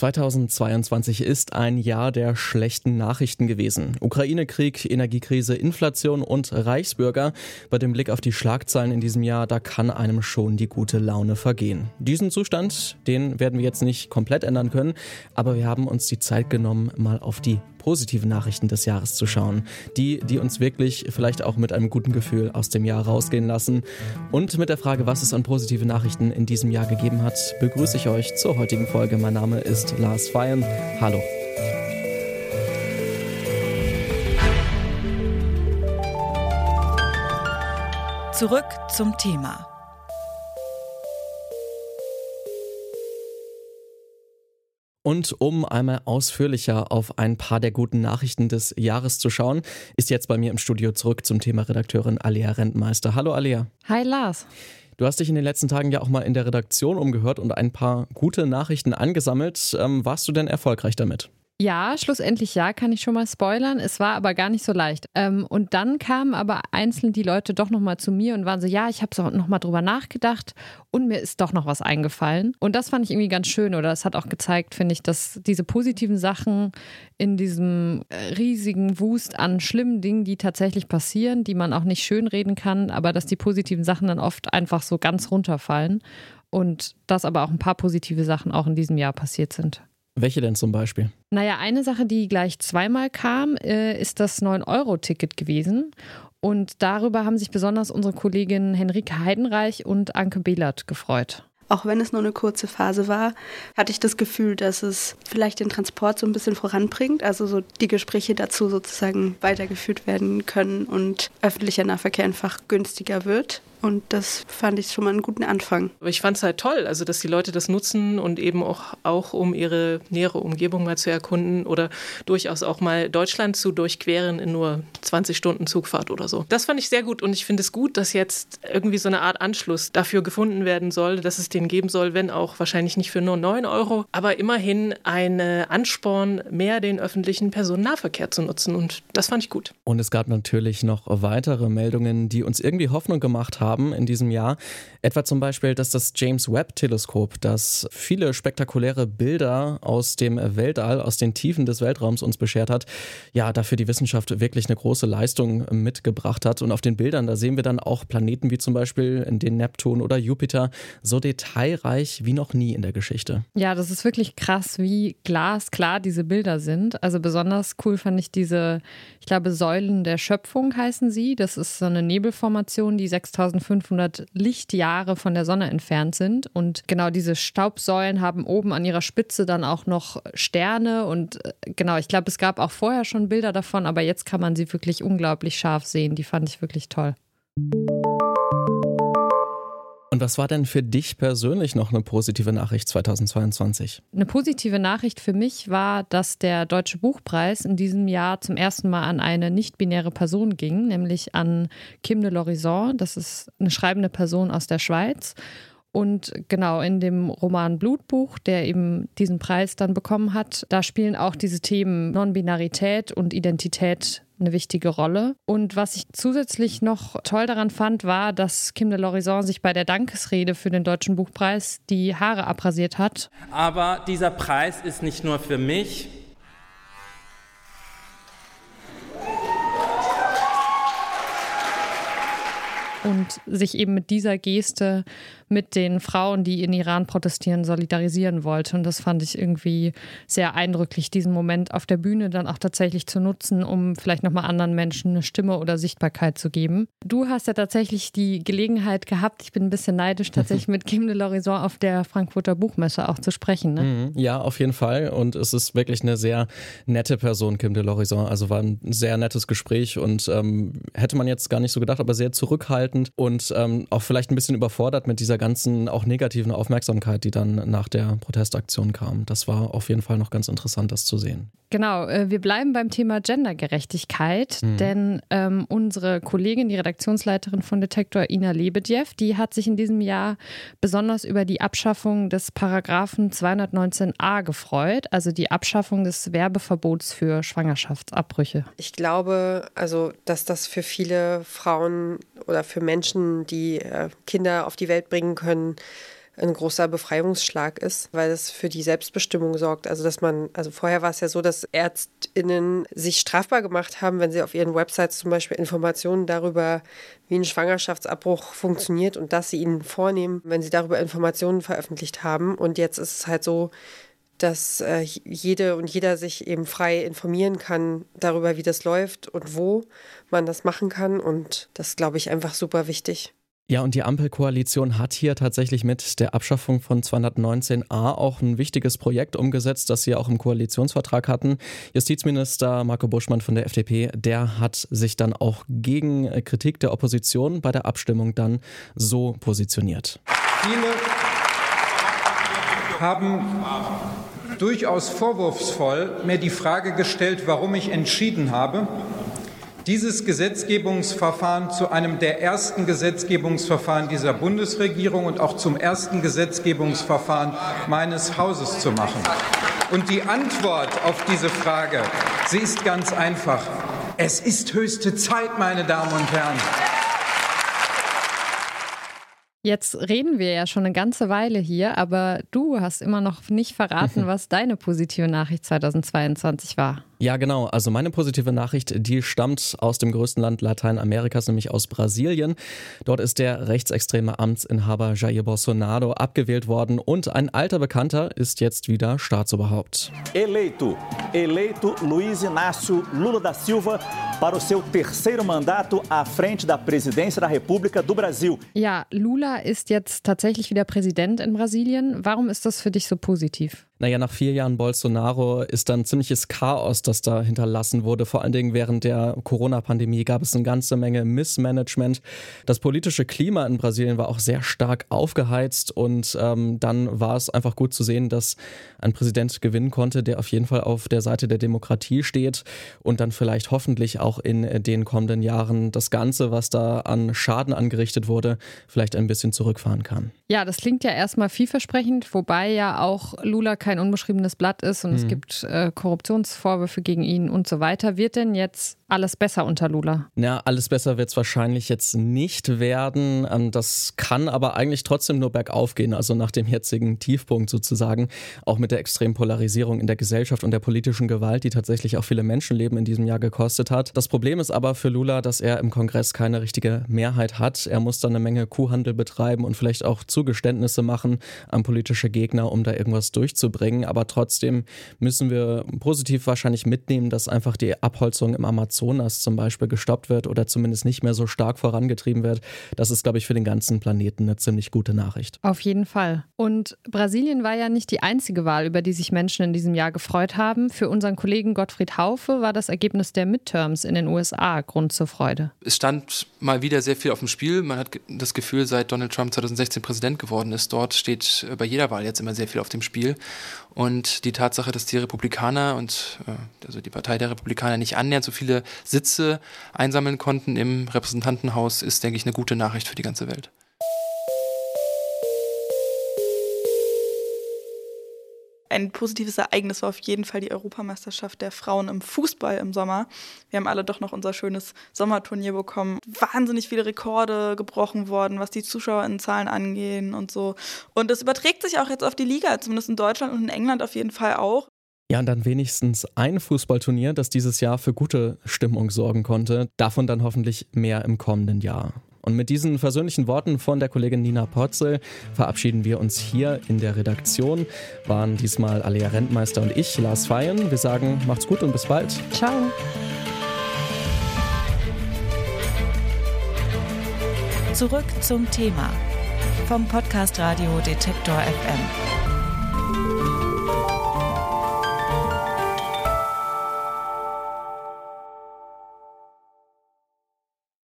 2022 ist ein Jahr der schlechten Nachrichten gewesen. Ukraine-Krieg, Energiekrise, Inflation und Reichsbürger. Bei dem Blick auf die Schlagzeilen in diesem Jahr, da kann einem schon die gute Laune vergehen. Diesen Zustand, den werden wir jetzt nicht komplett ändern können, aber wir haben uns die Zeit genommen, mal auf die positiven Nachrichten des Jahres zu schauen. Die, die uns wirklich vielleicht auch mit einem guten Gefühl aus dem Jahr rausgehen lassen. Und mit der Frage, was es an positive Nachrichten in diesem Jahr gegeben hat, begrüße ich euch zur heutigen Folge. Mein Name ist Lars Feyen. Hallo. Zurück zum Thema. Und um einmal ausführlicher auf ein paar der guten Nachrichten des Jahres zu schauen, ist jetzt bei mir im Studio zurück zum Thema Redakteurin Alia Rentmeister. Hallo Alia. Hi Lars. Du hast dich in den letzten Tagen ja auch mal in der Redaktion umgehört und ein paar gute Nachrichten angesammelt. Ähm, warst du denn erfolgreich damit? Ja, schlussendlich ja, kann ich schon mal spoilern. Es war aber gar nicht so leicht. Ähm, und dann kamen aber einzeln die Leute doch nochmal zu mir und waren so, ja, ich habe so nochmal drüber nachgedacht und mir ist doch noch was eingefallen. Und das fand ich irgendwie ganz schön oder es hat auch gezeigt, finde ich, dass diese positiven Sachen in diesem äh, riesigen Wust an schlimmen Dingen, die tatsächlich passieren, die man auch nicht schönreden kann, aber dass die positiven Sachen dann oft einfach so ganz runterfallen. Und dass aber auch ein paar positive Sachen auch in diesem Jahr passiert sind. Welche denn zum Beispiel? Naja, eine Sache, die gleich zweimal kam, äh, ist das 9-Euro-Ticket gewesen. Und darüber haben sich besonders unsere Kolleginnen Henrike Heidenreich und Anke Behlert gefreut. Auch wenn es nur eine kurze Phase war, hatte ich das Gefühl, dass es vielleicht den Transport so ein bisschen voranbringt, also so die Gespräche dazu sozusagen weitergeführt werden können und öffentlicher Nahverkehr einfach günstiger wird. Und das fand ich schon mal einen guten Anfang. Ich fand es halt toll, also dass die Leute das nutzen und eben auch, auch um ihre nähere Umgebung mal zu erkunden oder durchaus auch mal Deutschland zu durchqueren in nur 20 Stunden Zugfahrt oder so. Das fand ich sehr gut und ich finde es gut, dass jetzt irgendwie so eine Art Anschluss dafür gefunden werden soll, dass es den geben soll, wenn auch wahrscheinlich nicht für nur 9 Euro, aber immerhin ein Ansporn, mehr den öffentlichen Personennahverkehr zu nutzen und das fand ich gut. Und es gab natürlich noch weitere Meldungen, die uns irgendwie Hoffnung gemacht haben haben in diesem Jahr. Etwa zum Beispiel, dass das James Webb-Teleskop, das viele spektakuläre Bilder aus dem Weltall, aus den Tiefen des Weltraums uns beschert hat, ja, dafür die Wissenschaft wirklich eine große Leistung mitgebracht hat. Und auf den Bildern, da sehen wir dann auch Planeten wie zum Beispiel den Neptun oder Jupiter, so detailreich wie noch nie in der Geschichte. Ja, das ist wirklich krass, wie glasklar diese Bilder sind. Also besonders cool fand ich diese, ich glaube, Säulen der Schöpfung heißen sie. Das ist so eine Nebelformation, die 6000 1500 Lichtjahre von der Sonne entfernt sind. Und genau diese Staubsäulen haben oben an ihrer Spitze dann auch noch Sterne. Und äh, genau, ich glaube, es gab auch vorher schon Bilder davon, aber jetzt kann man sie wirklich unglaublich scharf sehen. Die fand ich wirklich toll. Und was war denn für dich persönlich noch eine positive Nachricht 2022? Eine positive Nachricht für mich war, dass der Deutsche Buchpreis in diesem Jahr zum ersten Mal an eine nicht-binäre Person ging, nämlich an Kim de Lorison. Das ist eine schreibende Person aus der Schweiz. Und genau in dem Roman Blutbuch, der eben diesen Preis dann bekommen hat, da spielen auch diese Themen Non-Binarität und Identität eine wichtige Rolle. Und was ich zusätzlich noch toll daran fand, war, dass Kim de Lorison sich bei der Dankesrede für den Deutschen Buchpreis die Haare abrasiert hat. Aber dieser Preis ist nicht nur für mich, und sich eben mit dieser Geste mit den Frauen, die in Iran protestieren, solidarisieren wollte. Und das fand ich irgendwie sehr eindrücklich, diesen Moment auf der Bühne dann auch tatsächlich zu nutzen, um vielleicht nochmal anderen Menschen eine Stimme oder Sichtbarkeit zu geben. Du hast ja tatsächlich die Gelegenheit gehabt, ich bin ein bisschen neidisch, tatsächlich mit Kim de l'Horizon auf der Frankfurter Buchmesse auch zu sprechen. Ne? Mhm. Ja, auf jeden Fall. Und es ist wirklich eine sehr nette Person, Kim de l'Horizon. Also war ein sehr nettes Gespräch und ähm, hätte man jetzt gar nicht so gedacht, aber sehr zurückhaltend und ähm, auch vielleicht ein bisschen überfordert mit dieser ganzen auch negativen Aufmerksamkeit, die dann nach der Protestaktion kam. Das war auf jeden Fall noch ganz interessant, das zu sehen. Genau, äh, wir bleiben beim Thema Gendergerechtigkeit, mhm. denn ähm, unsere Kollegin, die Redaktionsleiterin von Detektor, Ina Lebedjew, die hat sich in diesem Jahr besonders über die Abschaffung des Paragraphen 219a gefreut, also die Abschaffung des Werbeverbots für Schwangerschaftsabbrüche. Ich glaube, also, dass das für viele Frauen oder für Menschen, die äh, Kinder auf die Welt bringen können, ein großer Befreiungsschlag ist, weil es für die Selbstbestimmung sorgt. Also dass man, also vorher war es ja so, dass ÄrztInnen sich strafbar gemacht haben, wenn sie auf ihren Websites zum Beispiel Informationen darüber, wie ein Schwangerschaftsabbruch funktioniert und dass sie ihnen vornehmen, wenn sie darüber Informationen veröffentlicht haben. Und jetzt ist es halt so, dass äh, jede und jeder sich eben frei informieren kann darüber, wie das läuft und wo man das machen kann. Und das glaube ich einfach super wichtig. Ja, und die Ampelkoalition hat hier tatsächlich mit der Abschaffung von 219a auch ein wichtiges Projekt umgesetzt, das sie auch im Koalitionsvertrag hatten. Justizminister Marco Buschmann von der FDP, der hat sich dann auch gegen Kritik der Opposition bei der Abstimmung dann so positioniert. Viele haben durchaus vorwurfsvoll mir die Frage gestellt, warum ich entschieden habe, dieses Gesetzgebungsverfahren zu einem der ersten Gesetzgebungsverfahren dieser Bundesregierung und auch zum ersten Gesetzgebungsverfahren meines Hauses zu machen. Und die Antwort auf diese Frage, sie ist ganz einfach. Es ist höchste Zeit, meine Damen und Herren. Jetzt reden wir ja schon eine ganze Weile hier, aber du hast immer noch nicht verraten, was deine positive Nachricht 2022 war. Ja, genau. Also meine positive Nachricht, die stammt aus dem größten Land Lateinamerikas, nämlich aus Brasilien. Dort ist der rechtsextreme Amtsinhaber Jair Bolsonaro abgewählt worden und ein alter Bekannter ist jetzt wieder Staatsoberhaupt. Eleito, eleito Luiz Inácio Lula da Silva para o seu terceiro mandato à frente da Presidência da República do Brasil. Ja, Lula ist jetzt tatsächlich wieder Präsident in Brasilien. Warum ist das für dich so positiv? Naja, nach vier Jahren Bolsonaro ist dann ziemliches Chaos, das da hinterlassen wurde. Vor allen Dingen während der Corona-Pandemie gab es eine ganze Menge Missmanagement. Das politische Klima in Brasilien war auch sehr stark aufgeheizt und ähm, dann war es einfach gut zu sehen, dass ein Präsident gewinnen konnte, der auf jeden Fall auf der Seite der Demokratie steht und dann vielleicht hoffentlich auch in den kommenden Jahren das Ganze, was da an Schaden angerichtet wurde, vielleicht ein bisschen zurückfahren kann. Ja, das klingt ja erstmal vielversprechend, wobei ja auch Lula kein unbeschriebenes Blatt ist und mhm. es gibt äh, Korruptionsvorwürfe gegen ihn und so weiter. Wird denn jetzt alles besser unter Lula? Ja, alles besser wird es wahrscheinlich jetzt nicht werden. Ähm, das kann aber eigentlich trotzdem nur bergauf gehen, also nach dem jetzigen Tiefpunkt sozusagen, auch mit der extremen Polarisierung in der Gesellschaft und der politischen Gewalt, die tatsächlich auch viele Menschenleben in diesem Jahr gekostet hat. Das Problem ist aber für Lula, dass er im Kongress keine richtige Mehrheit hat. Er muss dann eine Menge Kuhhandel betreiben und vielleicht auch Zugeständnisse machen an politische Gegner, um da irgendwas durchzubringen bringen. Aber trotzdem müssen wir positiv wahrscheinlich mitnehmen, dass einfach die Abholzung im Amazonas zum Beispiel gestoppt wird oder zumindest nicht mehr so stark vorangetrieben wird. Das ist, glaube ich, für den ganzen Planeten eine ziemlich gute Nachricht. Auf jeden Fall. Und Brasilien war ja nicht die einzige Wahl, über die sich Menschen in diesem Jahr gefreut haben. Für unseren Kollegen Gottfried Haufe war das Ergebnis der Midterms in den USA Grund zur Freude. Es stand mal wieder sehr viel auf dem Spiel. Man hat das Gefühl, seit Donald Trump 2016 Präsident geworden ist, dort steht bei jeder Wahl jetzt immer sehr viel auf dem Spiel. Und die Tatsache, dass die Republikaner und äh, also die Partei der Republikaner nicht annähernd so viele Sitze einsammeln konnten im Repräsentantenhaus, ist, denke ich, eine gute Nachricht für die ganze Welt. ein positives Ereignis war auf jeden Fall die Europameisterschaft der Frauen im Fußball im Sommer. Wir haben alle doch noch unser schönes Sommerturnier bekommen. Wahnsinnig viele Rekorde gebrochen worden, was die Zuschauerinnenzahlen angehen und so. Und das überträgt sich auch jetzt auf die Liga, zumindest in Deutschland und in England auf jeden Fall auch. Ja, und dann wenigstens ein Fußballturnier, das dieses Jahr für gute Stimmung sorgen konnte. Davon dann hoffentlich mehr im kommenden Jahr. Und mit diesen versöhnlichen Worten von der Kollegin Nina Potzel verabschieden wir uns hier in der Redaktion. Waren diesmal Alea Rentmeister und ich, Lars Feyen. Wir sagen, macht's gut und bis bald. Ciao. Zurück zum Thema vom Podcast Radio Detektor FM.